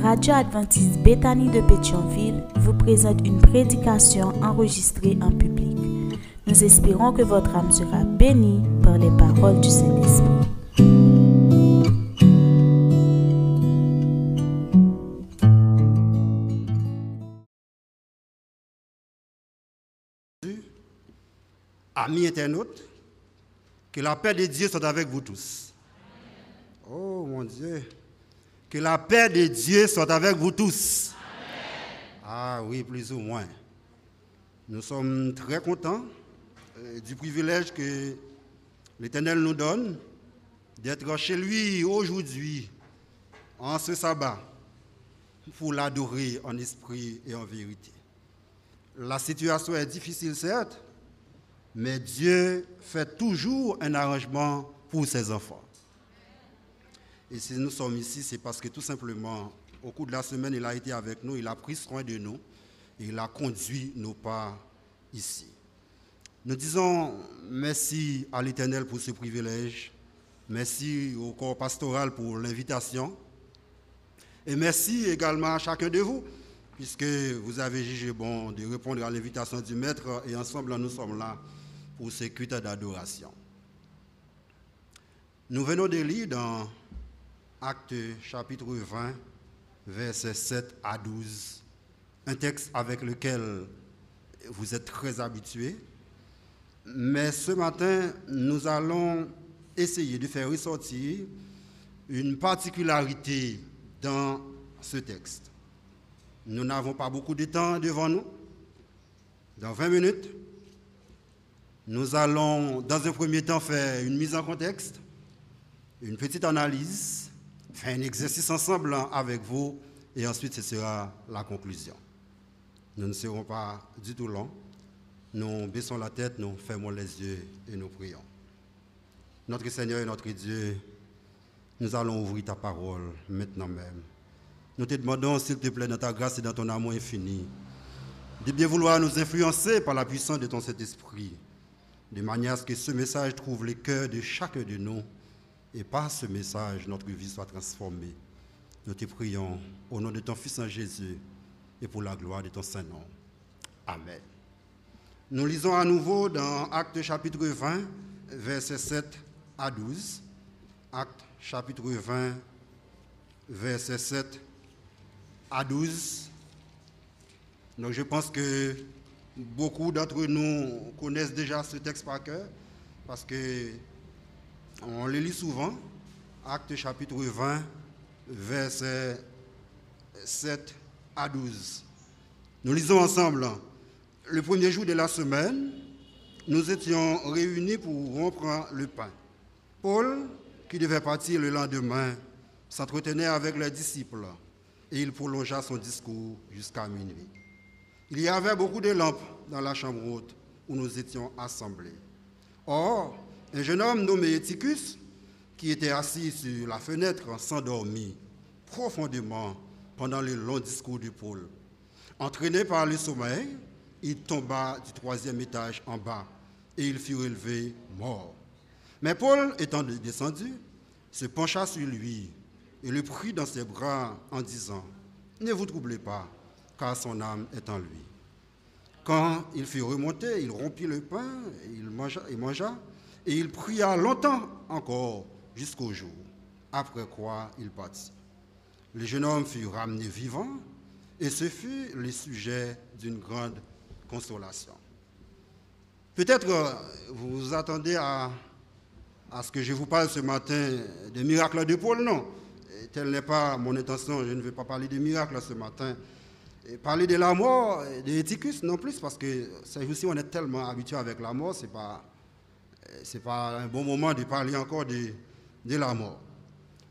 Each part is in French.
La radio adventiste Bethany de Pétionville vous présente une prédication enregistrée en public. Nous espérons que votre âme sera bénie par les paroles du Saint-Esprit. Amis internautes, que la paix de Dieu soit avec vous tous. Oh mon Dieu. Que la paix de Dieu soit avec vous tous. Ah oui, plus ou moins. Nous sommes très contents euh, du privilège que l'Éternel nous donne d'être chez lui aujourd'hui, en ce sabbat, pour l'adorer en esprit et en vérité. La situation est difficile, certes, mais Dieu fait toujours un arrangement pour ses enfants. Et si nous sommes ici, c'est parce que tout simplement, au cours de la semaine, il a été avec nous, il a pris soin de nous, et il a conduit nos pas ici. Nous disons merci à l'Éternel pour ce privilège, merci au corps pastoral pour l'invitation, et merci également à chacun de vous, puisque vous avez jugé bon de répondre à l'invitation du Maître, et ensemble nous sommes là pour ce culte d'adoration. Nous venons de lire dans Acte chapitre 20, versets 7 à 12, un texte avec lequel vous êtes très habitués. Mais ce matin, nous allons essayer de faire ressortir une particularité dans ce texte. Nous n'avons pas beaucoup de temps devant nous. Dans 20 minutes, nous allons, dans un premier temps, faire une mise en contexte, une petite analyse, faire un exercice ensemble avec vous, et ensuite ce sera la conclusion. Nous ne serons pas du tout longs. Nous baissons la tête, nous fermons les yeux et nous prions. Notre Seigneur et notre Dieu, nous allons ouvrir ta parole maintenant même. Nous te demandons, s'il te plaît, dans ta grâce et dans ton amour infini, de bien vouloir nous influencer par la puissance de ton Saint-Esprit, de manière à ce que ce message trouve le cœur de chacun de nous et par ce message, notre vie soit transformée. Nous te prions au nom de ton Fils en Jésus et pour la gloire de ton Saint-Nom. Amen. Nous lisons à nouveau dans Acte chapitre 20, versets 7 à 12. Acte chapitre 20, versets 7 à 12. Donc je pense que beaucoup d'entre nous connaissent déjà ce texte par cœur parce que on le lit souvent. Acte chapitre 20, versets 7 à 12. Nous lisons ensemble. Le premier jour de la semaine, nous étions réunis pour rompre le pain. Paul, qui devait partir le lendemain, s'entretenait avec les disciples et il prolongea son discours jusqu'à minuit. Il y avait beaucoup de lampes dans la chambre haute où nous étions assemblés. Or, un jeune homme nommé Éticus, qui était assis sur la fenêtre, s'endormit profondément pendant le long discours de Paul. Entraîné par le sommeil, il tomba du troisième étage en bas et il fut relevé mort. Mais Paul, étant descendu, se pencha sur lui et le prit dans ses bras en disant, Ne vous troublez pas, car son âme est en lui. Quand il fut remonté, il rompit le pain, et il et mangea et il pria longtemps encore jusqu'au jour, après quoi il partit. Le jeune homme fut ramené vivant et ce fut le sujet d'une grande consolation. Peut-être euh, vous vous attendez à, ce que je vous parle ce matin des miracles de Paul, non? Telle n'est pas mon intention, je ne vais pas parler des miracles ce matin. Parler de la mort, de non plus, parce que c'est aussi on est tellement habitué avec la mort, c'est pas ce n'est pas un bon moment de parler encore de, de la mort.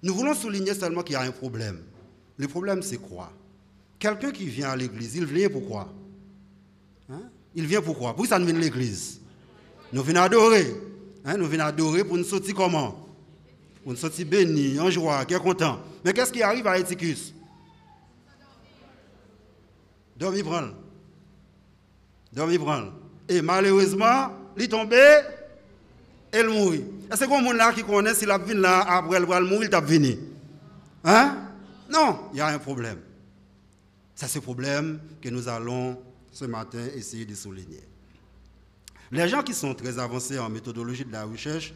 Nous voulons souligner seulement qu'il y a un problème. Le problème, c'est quoi? Quelqu'un qui vient à l'église, il vient pourquoi hein? Il vient pourquoi Pourquoi ça nous vient à l'église Nous venons adorer. Hein? Nous venons adorer pour nous sortir comment? Pour nous sortir bénis, en joie, qui est content. Mais qu'est-ce qui arrive à Éticus Dormir prendre. Dormir prendre. Et malheureusement, il est tombé elle mourit. Est-ce que monde là qui connaît si la vie là après elle va mourir, t'a venu Hein? Non, il y a un problème. C'est ce problème que nous allons ce matin essayer de souligner. Les gens qui sont très avancés en méthodologie de la recherche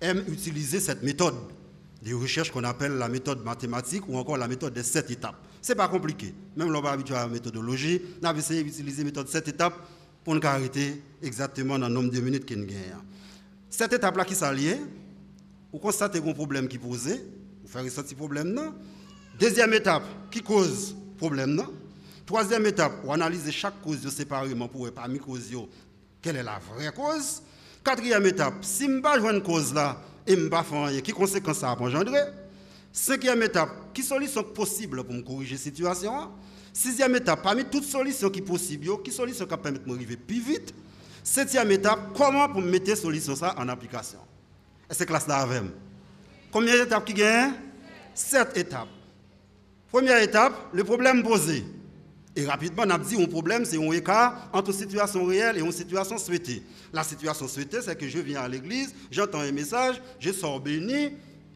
aiment utiliser cette méthode de recherche qu'on appelle la méthode mathématique ou encore la méthode des sept étapes. Ce n'est pas compliqué. Même l'on va habitué à la méthodologie, on a essayé d'utiliser la méthode sept étapes pour nous arrêter exactement dans le nombre de minutes qu'il y a. Cette étape-là qui s'allie, vous constatez un problème qui posé, vous faites ressortir problème non. Deuxième étape, qui cause problème non. Troisième étape, on analyse chaque cause séparément pour parmi causes quelle est la vraie cause. Quatrième étape, si je ne une cause là et je ne pas rien, quelles conséquences ça a engendré Cinquième étape, quelle solution possible pour me corriger la situation? Sixième étape, parmi toutes solutions qui sont possibles, quelle solution qui permet de m'arriver plus vite? Septième étape, comment pour mettre cette solution ça en application? Et c'est classe là avec Combien d'étapes qui gagnent? Sept étapes. Première étape, le problème posé. Et rapidement, on a dit un problème, c'est un écart entre situation réelle et une situation souhaitée. La situation souhaitée, c'est que je viens à l'église, j'entends un message, je sors béni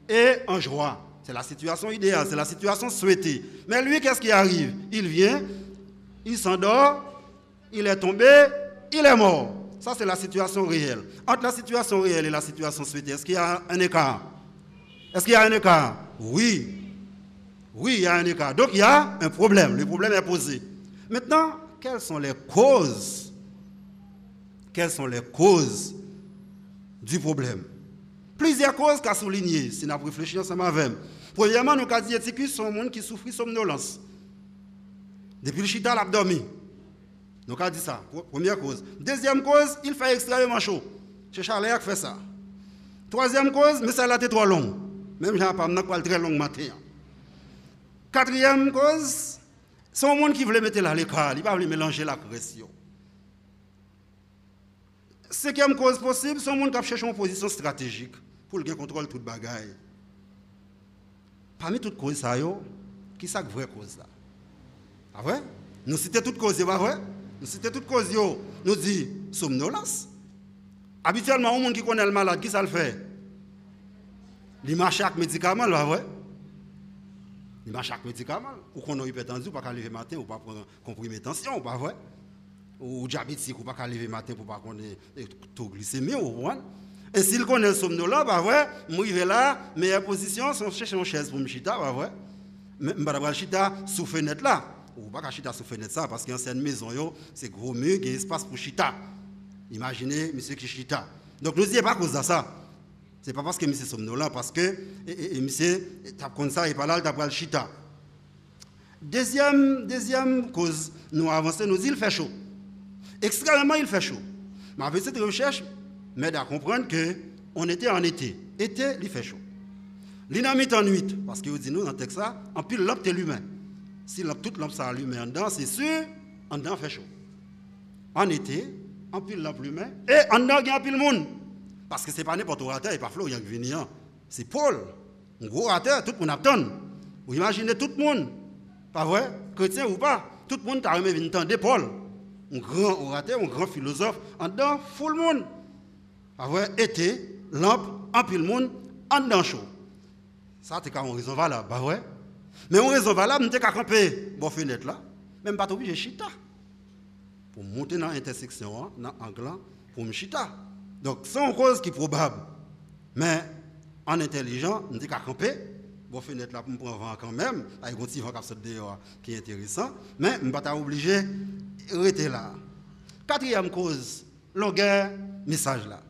et en joie. C'est la situation idéale, c'est la situation souhaitée. Mais lui, qu'est-ce qui arrive? Il vient, il s'endort, il est tombé, il est mort. Ça, c'est la situation réelle. Entre la situation réelle et la situation souhaitée, est-ce qu'il y a un écart? Est-ce qu'il y a un écart? Oui. Oui, il y a un écart. Donc il y a un problème. Le problème est posé. Maintenant, quelles sont les causes? Quelles sont les causes du problème? Plusieurs causes qu'a souligné, si nous avons réfléchi ensemble avec. Premièrement, nous avons dit que sont des gens qui souffrent de somnolence? Depuis le chita, l'a Nous avons dit ça. Première cause. Deuxième cause, il fait extrêmement chaud. C'est Charles qui fait ça. Troisième cause, mais ça a été trop long. Même si je n'ai pas très long matin. Quatrième cause, c'est un monde qui voulait mettre là l'écart, il ne pas mélanger la pression. Cinquième cause possible, c'est un monde qui cherche une position stratégique pour le contrôle toute bagaille. Parmi toutes causes, ça, qui est la vraie cause là? Ah ouais? Nous citons toutes causes, pas vrai? Nous citons toutes causes, nous disons somnolence. Habituellement, un monde qui connaît le malade, qui ça le fait? Il marche avec médicaments, pas vrai il marche chaque médicament. Ou qu'on a hypertendu, pas qu'à lever matin, ou pas prendre comprimé tension, ou pas vrai. Ou diabétique, ou pas qu'à lever matin, pour pas qu'on ait taux glycémie, ou vrai. Et s'il connaît le somnolent, pas vrai, moi je là, meilleure position, c'est chercher une chaise pour me chita, pas vrai. Mais je vais chita sous fenêtre là. Ou pas chita sous fenêtre ça, parce qu'en une maison, c'est gros mur, il y a espace pour chita. Imaginez, monsieur qui chita. Donc nous disons pas cause de ça. Ce n'est pas parce que monsieur somnolent, parce que monsieur, tape comme ça, et pas là, tape le chita. Deuxième, deuxième cause, nous avançons, nous dit il fait chaud. Extrêmement, il fait chaud. Mais avec cette recherche, m'aide à comprendre qu'on était en été. Été, il fait chaud. L'inamite en nuit, parce que vous dites nous dans le texte, en pile lampe est l'humain. Si toute lampe s'allume en dedans, c'est sûr, en dedans fait chaud. En été, en pile lampe l'humain, et en dedans, il y a pile monde. Parce que ce n'est pas n'importe orateur, et pas Florian qui vient. C'est Paul. Un gros orateur, tout le monde attend. Vous imaginez tout le monde. Pas vrai? Chrétien ou pas Tout le monde a remis venir entendre Paul. Un grand orateur, un grand philosophe. En dedans, full monde. Pas vrai? Été, lampe, en pile monde, en dedans chaud. Ça, c'est une raison valable, pas vrai? Mais une raison valable, nous qu'à camper, bon fenêtre là. Même pas obligé chita. Pour monter dans l'intersection, hein, dans l'angle, pour me chita. Donc, c'est une cause qui est probable. Mais en intelligent, dit qu'à camper, bon fenêtre là pour me prendre quand même, avec un petit vent qui est intéressant, mais je ne suis pas obligé de rester là. Quatrième cause, longueur message là.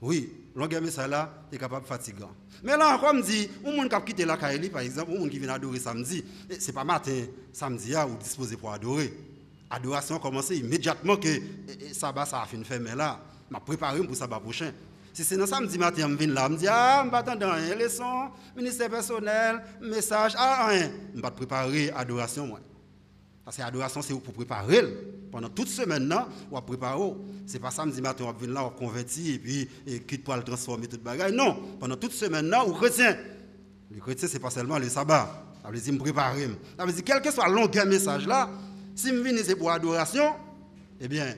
Oui, longueur message là, est capable fatigant. Mais là encore, me dit, un monde qui a quitté la Kaili, par exemple, un monde qui vient adorer samedi, ce n'est pas matin, samedi, ou disposé pour adorer. Adoration a commencé immédiatement que sabbat ça a fait une ferme là m'a préparé pour ça prochain. Si c'est dans samedi matin, je viens là, je dis, ah, je pas rien, leçon, ministère personnel, message, ah, rien. Je vais préparer l'adoration, moi. Parce que l'adoration, c'est pour préparer. Pendant toute semaine, on va préparer. Ce n'est pas samedi matin, on venir là, on convertit, et puis, et quitte pour le transformer toute bagaille. Non, pendant toute semaine, on chrétien. Le chrétien, ce n'est pas seulement le sabbat. Ça veut dire me préparer. Ça veut dire, quel que soit le long message là, si je viens c'est pour l'adoration, eh bien,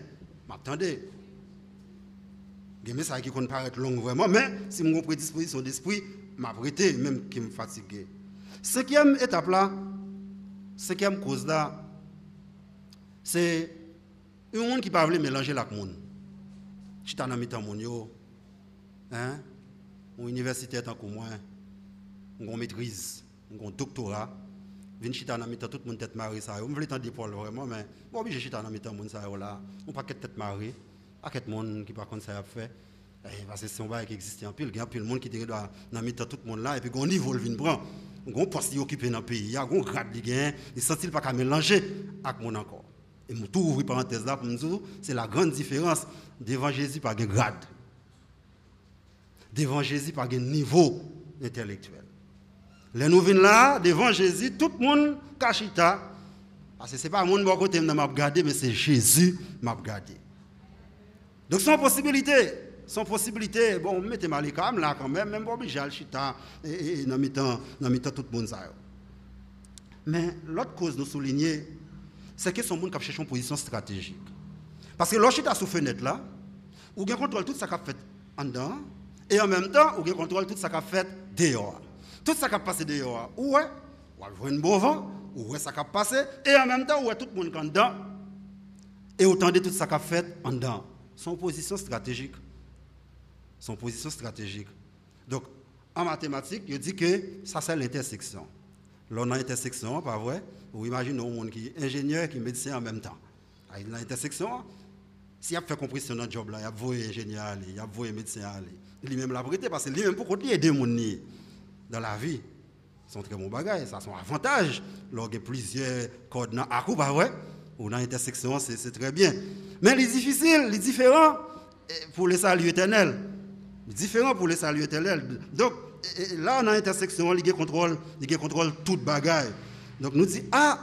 m'attendez, des messages qui paraître long vraiment, mais si mon prédisposition d'esprit m'a prêté, même qui me fatigue. Cinquième étape là, cinquième cause là, c'est un monde qui ne veut mélanger la monde. Si tu as un monde, hein, une université tant que moi, une maîtrise, un doctorat, vin chita nan mitan tout moun tête marée ça on veut tant Paul vraiment mais bon obligé chita nan mitan moun ça là. On pas tête marée à quel monde qui par contre ça a fait. Eh, parce que c'est un bail qui existe en pile. Il y a pile monde qui doit nan mitan tout monde là et puis gon niveau vin prend. Gon poste occupé dans pays. Il y a gon grade li gain il sent pas qu'à mélanger avec mon encore et mon tout ouvrir parenthèse là pour nous dire c'est la grande différence devant Jésus par grade devant Jésus par niveau intellectuel les nous là, devant Jésus, tout le monde cachita. Parce que ce n'est pas mon bon côté qui m'a regardé, mais c'est Jésus qui m'a regardé. Donc, sans possibilité, sans possibilité, bon, mettez mal les là quand même, même pas obligé à chita et dans le tout le monde. Mais l'autre cause nous souligner, c'est que son monde qui cherche une position stratégique. Parce que lorsque tu sous fenêtre là, vous contrôle tout ce qui a fait en dedans, et en même temps, vous contrôle tout ce qui a fait dehors tout ça qui a passé dehors, ouais, ou avoir un beau vent, ouais, ça qui a passé, et en même temps, ouais, tout le monde est dedans, et autant de tout ça qui a fait en dedans. Son position stratégique. Son position stratégique. Donc, en mathématiques, il dit que ça, c'est l'intersection. Là, on a l'intersection, pas vrai? Vous imaginez un monde qui est ingénieur qui est médecin en même temps. Dans l'intersection, s'il a fait compression dans le job, là, il a voué ingénieur, il a voué médecin, il lui-même l'a prêté parce que lui-même, pour qu'il aider mon dans la vie sont très bons bagages. Ça sont avantages. Lorsqu'il y a plusieurs codes dans la bah ouais, ou dans l'intersection, c'est très bien. Mais les difficiles, les différents pour les saluts éternels. Différents pour les saluts éternels. Donc, là, dans l'intersection, il y a contrôle, il y a contrôle toute bagaille. Donc, nous disons, ah,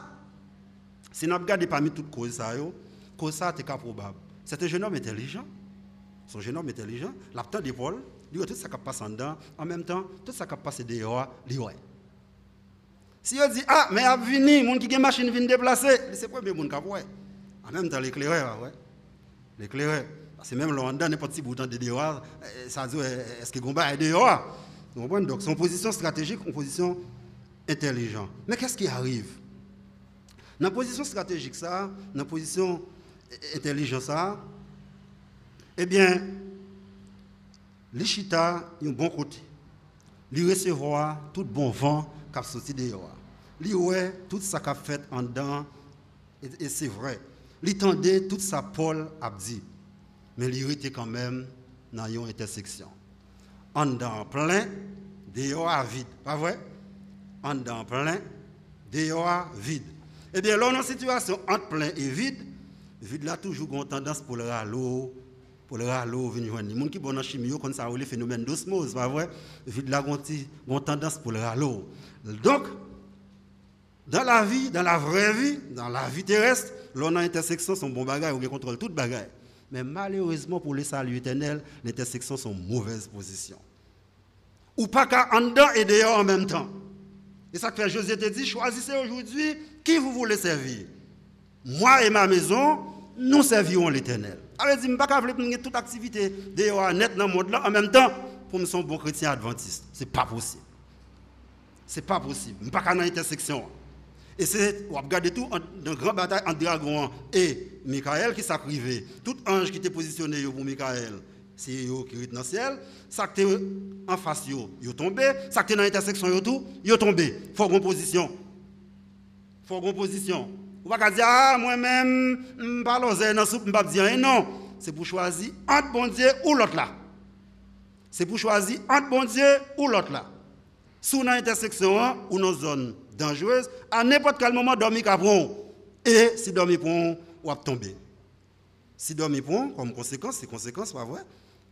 si nous regardons parmi toutes causes, ça, cause ça, c'est probable. C'est un jeune homme intelligent. Son jeune homme intelligent, l'aptant d'épaule, lui tout ça qui passe en dedans, en même temps, tout ça qui passe dehors, lui Si on dit, ah, mais à venir, les gens qui ont machine viennent déplacer, c'est quoi les gens qui ont En même temps, l'éclaireur, ouais. L'éclaireur. Parce que même là, dedans, n'importe petit bouton de dehors, eh, ça dit, eh, est-ce que Gomba est dehors? Donc, son position stratégique, une position intelligente. Mais qu'est-ce qui arrive? Dans la position stratégique, ça, dans la position intelligente, ça, eh bien, chita un bon côté. Lui recevoir tout bon vent qui a sorti dehors. Ouais tout ça qu'a fait en dedans et, c'est vrai. Lui tendait toute sa Paul a dit. Mais lui était quand même dans une intersection. En dedans plein, dehors vide. Pas vrai? En dedans plein, dehors vide. Eh bien, là, on a une situation entre plein et vide. Vide là, toujours une tendance pour le râleau, pour le râleau venir. Les gens qui sont dans la chimie, comme ça, le phénomène d'osmose, pas vrai? Vide là, ont tendance pour le râleau. Donc, dans la vie, dans la vraie vie, dans la vie terrestre, l'on a intersection, son bon bagage, on contrôle toute bagage. Mais malheureusement, pour les saluts éternels, l'intersection sont mauvaise position. Ou pas qu'à en dedans et dehors en même temps. Et ça fait José te dit, choisissez aujourd'hui qui vous voulez servir. Moi et ma maison, nous servirons l'éternel. Alors, je ne pas toute activité dehors net dans le monde en même temps pour me un bon chrétien adventiste. Ce n'est pas possible. Ce n'est pas possible. Je ne pas faire une intersection. Et c'est, on regarde tout, une grande bataille entre Dragon et Michael qui s'est Tout ange qui était positionné pour Michael, c'est eux qui est dans le ciel. Ça qui est en face, ils sont tombés. Ça qui est dans l'intersection, ils sont tombés. Il faut une position. Faut une position. Ou pas dire, ah, moi-même, je ne pas dans soupe, je ne dire non. C'est pour choisir entre bon Dieu ou l'autre là. C'est pour choisir entre bon Dieu ou l'autre là. Sous une intersection ou une zone dangereuse, à n'importe quel moment, dormir capron. Et si dormir pour ou va tomber. Si dormir pour, comme conséquence, c'est conséquence, pas vrai?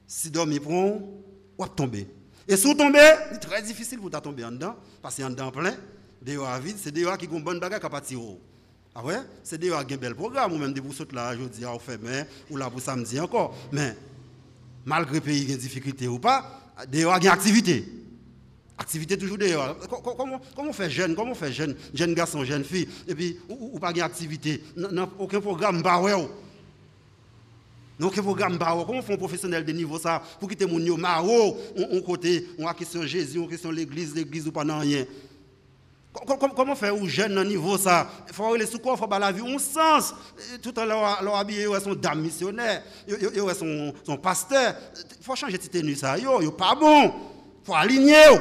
Si dormir pour ou va tomber. Et si vous tombez, c'est très difficile pour tomber en dedans, parce a en dedans plein, dehors vide, c'est dehors qui ont une bonne bagarre qui partir ah ouais? C'est déjà un bel programme, ou même des pour là, je dis, on fait, mais, ou là pour samedi encore. Mais, malgré pays, il y a des difficultés ou pas, il y a activité. Activité toujours dehors. Comment, comment on fait jeune, comment on fait jeune, jeune garçon, jeune fille, et puis, ou, pas d'activité, aucun programme, bah ouais. Non, aucun programme, bah Comment on fait un professionnel de niveau ça, pour quitter mon yo, maro, on côté, on a question Jésus, on question l'église, l'église ou pas non rien. Comment faire aux jeunes au niveau ça? Il faut aller sous quoi Il faut la vie un sens. Tout l'heure, leur habillé, ils sont dames missionnaires, ils sont son pasteur. Il faut changer de tenue ça. Yo, yo pas bon. Il faut aligner.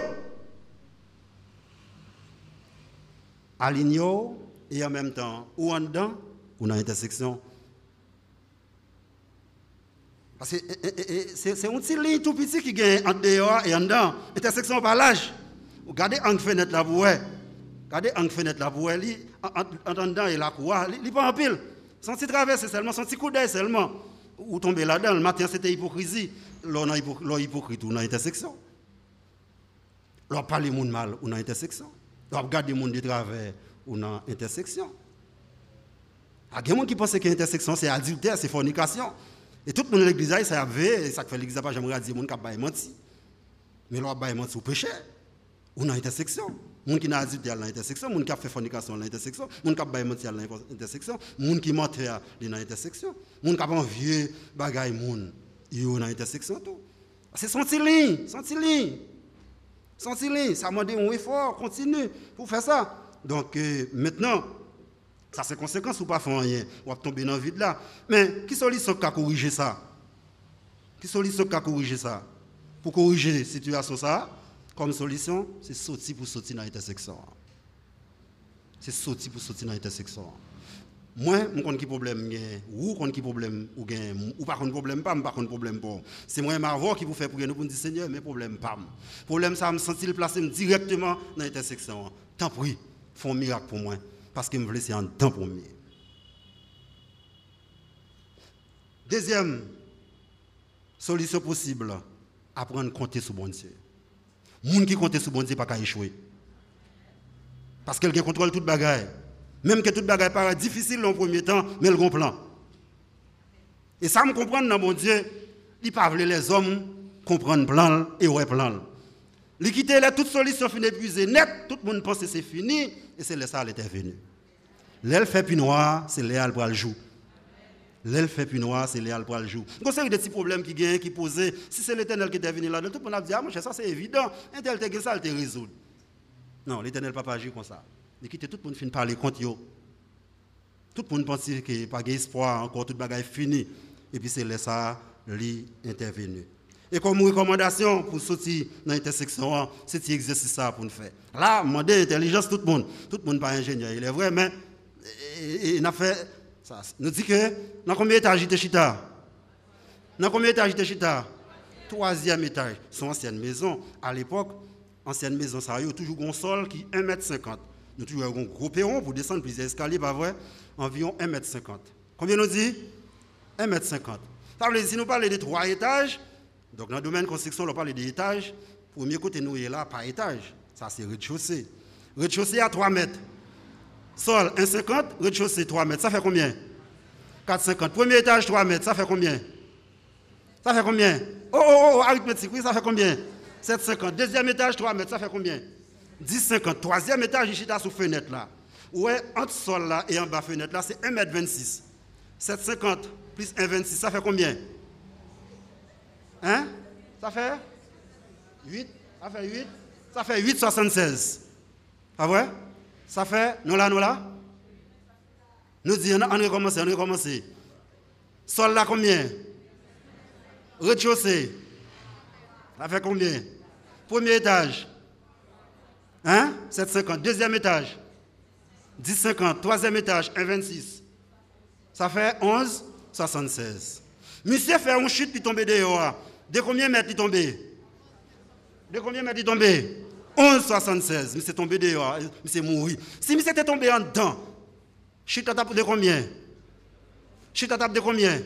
Aligner et en même temps, ou en dedans, ou dans l'intersection. Parce que c'est un petit ligne tout petit qui gagne en dehors et en dedans. Intersection par l'âge. Regardez en fenêtre là, voyez. Regardez en fenêtre là, vous voyez, en dedans et la cour, il n'est pas en pile. Son petit traverse seulement, son petit coup d'œil seulement. Ou tomber là-dedans, le matin c'était hypocrisie. L'on a hypocrite ou dans l'intersection. L'on parle gens mal ou dans l'intersection. L'on regarde des gens de travers ou dans l'intersection. Il y a des gens qui pensent que l'intersection c'est adultère, c'est fornication. Et tout le monde dans l'église, ça avait, ça fait l'église, j'aimerais dire, les gens qui ont menti. Mais l'on a menti au péché ou dans l'intersection. Les gens qui ont dit dans l'intersection, les gens qui ont fait fornication dans l'intersection, les gens qui ont menti dans l'intersection, les gens qui mentent dans l'intersection, les gens qui ont envié bagaille moun, ils dans l'intersection. C'est senti ligne, senti ligne. Senti ligne, ça m'a dit un effort, continue pour faire ça. Donc euh, maintenant, ça c'est conséquence ou pas faire rien, on va tomber dans le vide là? Mais qui solution qui corriger ça? Qui solution qui corriger ça? Pour corriger la situation ça comme solution, c'est sortir pour sortir dans l'intersection. C'est sortir pour sortir dans l'intersection. Moi, je connais qui problème ou connais qui problème ou gain ou pas de problème pas, pas de problème pas. C'est moi ma voix qui vous fait prier nous pour dire Seigneur, mes problèmes pas. Problème ça me sentir le placer directement dans l'intersection. Tant pis, font miracle pour moi parce que je veux laisser un temps pour moi. Deuxième solution possible, apprendre à compter sur bon Dieu. Moun qui compte sur bon Dieu pas qu'à échouer. Parce qu'elle contrôle toute bagaille. Même que toute bagaille paraît difficile en premier temps, mais a un plan. Et ça me comprend dans mon Dieu, il pas les hommes comprendre plan et ouais plan. Quitte là toute solution finit épuisée net, tout le monde pense que c'est fini et c'est là ça elle est venu. L'aile fait plus noir, c'est là pour le jour. L'aile fait plus noir, c'est léal pour le jour. Y a des petits problèmes qui viennent, qui posent. Si c'est l'éternel qui est venu là, tout le monde a dit, ah, mon ça c'est évident. Un tel te ça, il te résout. Non, l'éternel ne pas agir comme ça. Il quitte tout le monde fin parler contre eux. Tout le monde pense a pas d'espoir, encore tout le monde est fini. Et puis c'est ça, lui intervenu. Et comme recommandation pour sortir dans l'intersection, c'est cet exercice pour nous faire. Là, demander l'intelligence tout le monde. Tout le monde pas ingénieur, il est vrai, mais il a fait ça, nous dit que dans combien d'étages était chita Dans combien d'étages était chita Troisième étage. Son ancienne maison. À l'époque, ancienne maison, ça a toujours un sol qui est 1m50. Nous toujours un gros pour descendre plusieurs escaliers, Environ 1m50. Combien nous dit? 1m50. Ça veut dire, si nous parlons de trois étages, donc dans le domaine de construction, on parle des étages. Premier côté, nous est là par étage. Ça, c'est rez-de-chaussée. Rez-de-chaussée à 3 mètres. Sol 1,50, rez-de-chaussée 3 mètres, ça fait combien? 4,50. Premier étage 3 mètres, ça fait combien? Ça fait combien? Oh, oh, oh, arithmétique, oui, ça fait combien? 7,50. Deuxième étage 3 mètres, ça fait combien? 10,50. Troisième étage, ici, sous fenêtre là. Ouais, entre sol là et en bas fenêtre là, c'est 1,26 m. 7,50 plus 1,26, ça fait combien? Hein? Ça fait 8 Ça fait 8 Ça fait 8,76. Pas vrai ça fait, nous là, nous là? Nous disons, on recommence, on recommence. Sol là combien? Rez-de-chaussée. Ça fait combien? Premier étage. Hein? 7,50. Deuxième étage. 10,50. Troisième étage. 1,26. Ça fait 11,76. Monsieur fait un chute puis tomber dehors. De combien mètres il tombé De combien mètres il tombé 11,76. Mais c'est tombé dehors. C'est mouru. Si mais était tombé en dedans, Chita tape de combien? Chita tape de combien?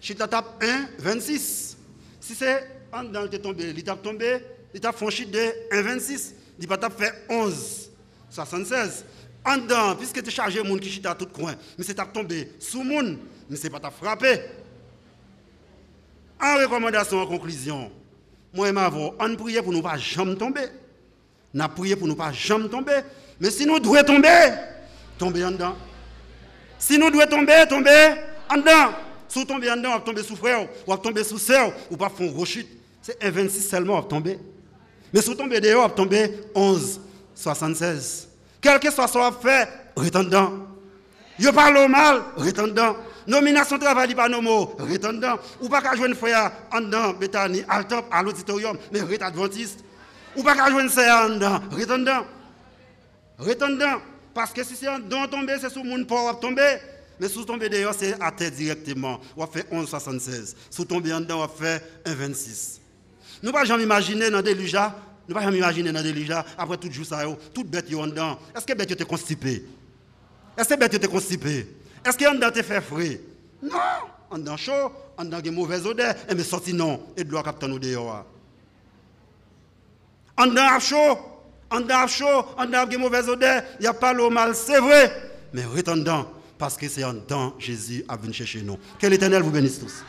Chita tape 1,26. Si c'est en dedans, il est tombé, il tape tombé, il tape franchi de 1,26. Il pas tape fait 11,76. En dedans, puisque tu chargé monde qui chita tout coin, mais c'est tape tombé sous monde, mais c'est pas tape frappé. En recommandation, en conclusion, moi et ma voix, on prie pour nous pas jamais tomber. On a prié pour nous pas jamais tomber. Mais si nous devons tomber, tomber en dedans. Si nous devons tomber, tomber en dedans. Si vous tombez en dedans, vous tomber sous frère, ou vous tomber sous sœur, ou pas faire une rechute. C'est 1,26 seulement, vous tomber. Mais si vous tombez dehors, vous tomber 11, 76. Quel que soit ce fait, retendant. Yo parle mal, retendant. Nomination travail pas nos mots, retendant. Ou pas qu'à jouer une frère en dedans, Bethany, à à l'auditorium, mais ret adventiste. Ou pas qu'à jouer une sœur en dedans, retendant. Retendant. Parce que si c'est en dedans tombé, c'est sous mon pour tomber. Mais sous tomber d'ailleurs, c'est à terre directement. On fait 11,76. Sous tomber en dedans, on fait 1,26. Nous ne pouvons jamais imaginer dans déluge nous ne pouvons jamais imaginer dans déluge après tout jour ça, toute bête en dedans. Est-ce que bête était constipée Est-ce que bête était constipée Est-ce que en dedans te fait frais? Non! En dedans chaud, en dedans une mauvaise odeur, et mais sorti non, et de l'eau captain nous dehors. En dedans chaud, en dedans chaud, en dedans une mauvaise odeur, il n'y a pas l'eau mal, c'est vrai. Mais retendant, parce que c'est en dedans Jésus a venu chercher nous. Que l'Éternel vous bénisse tous.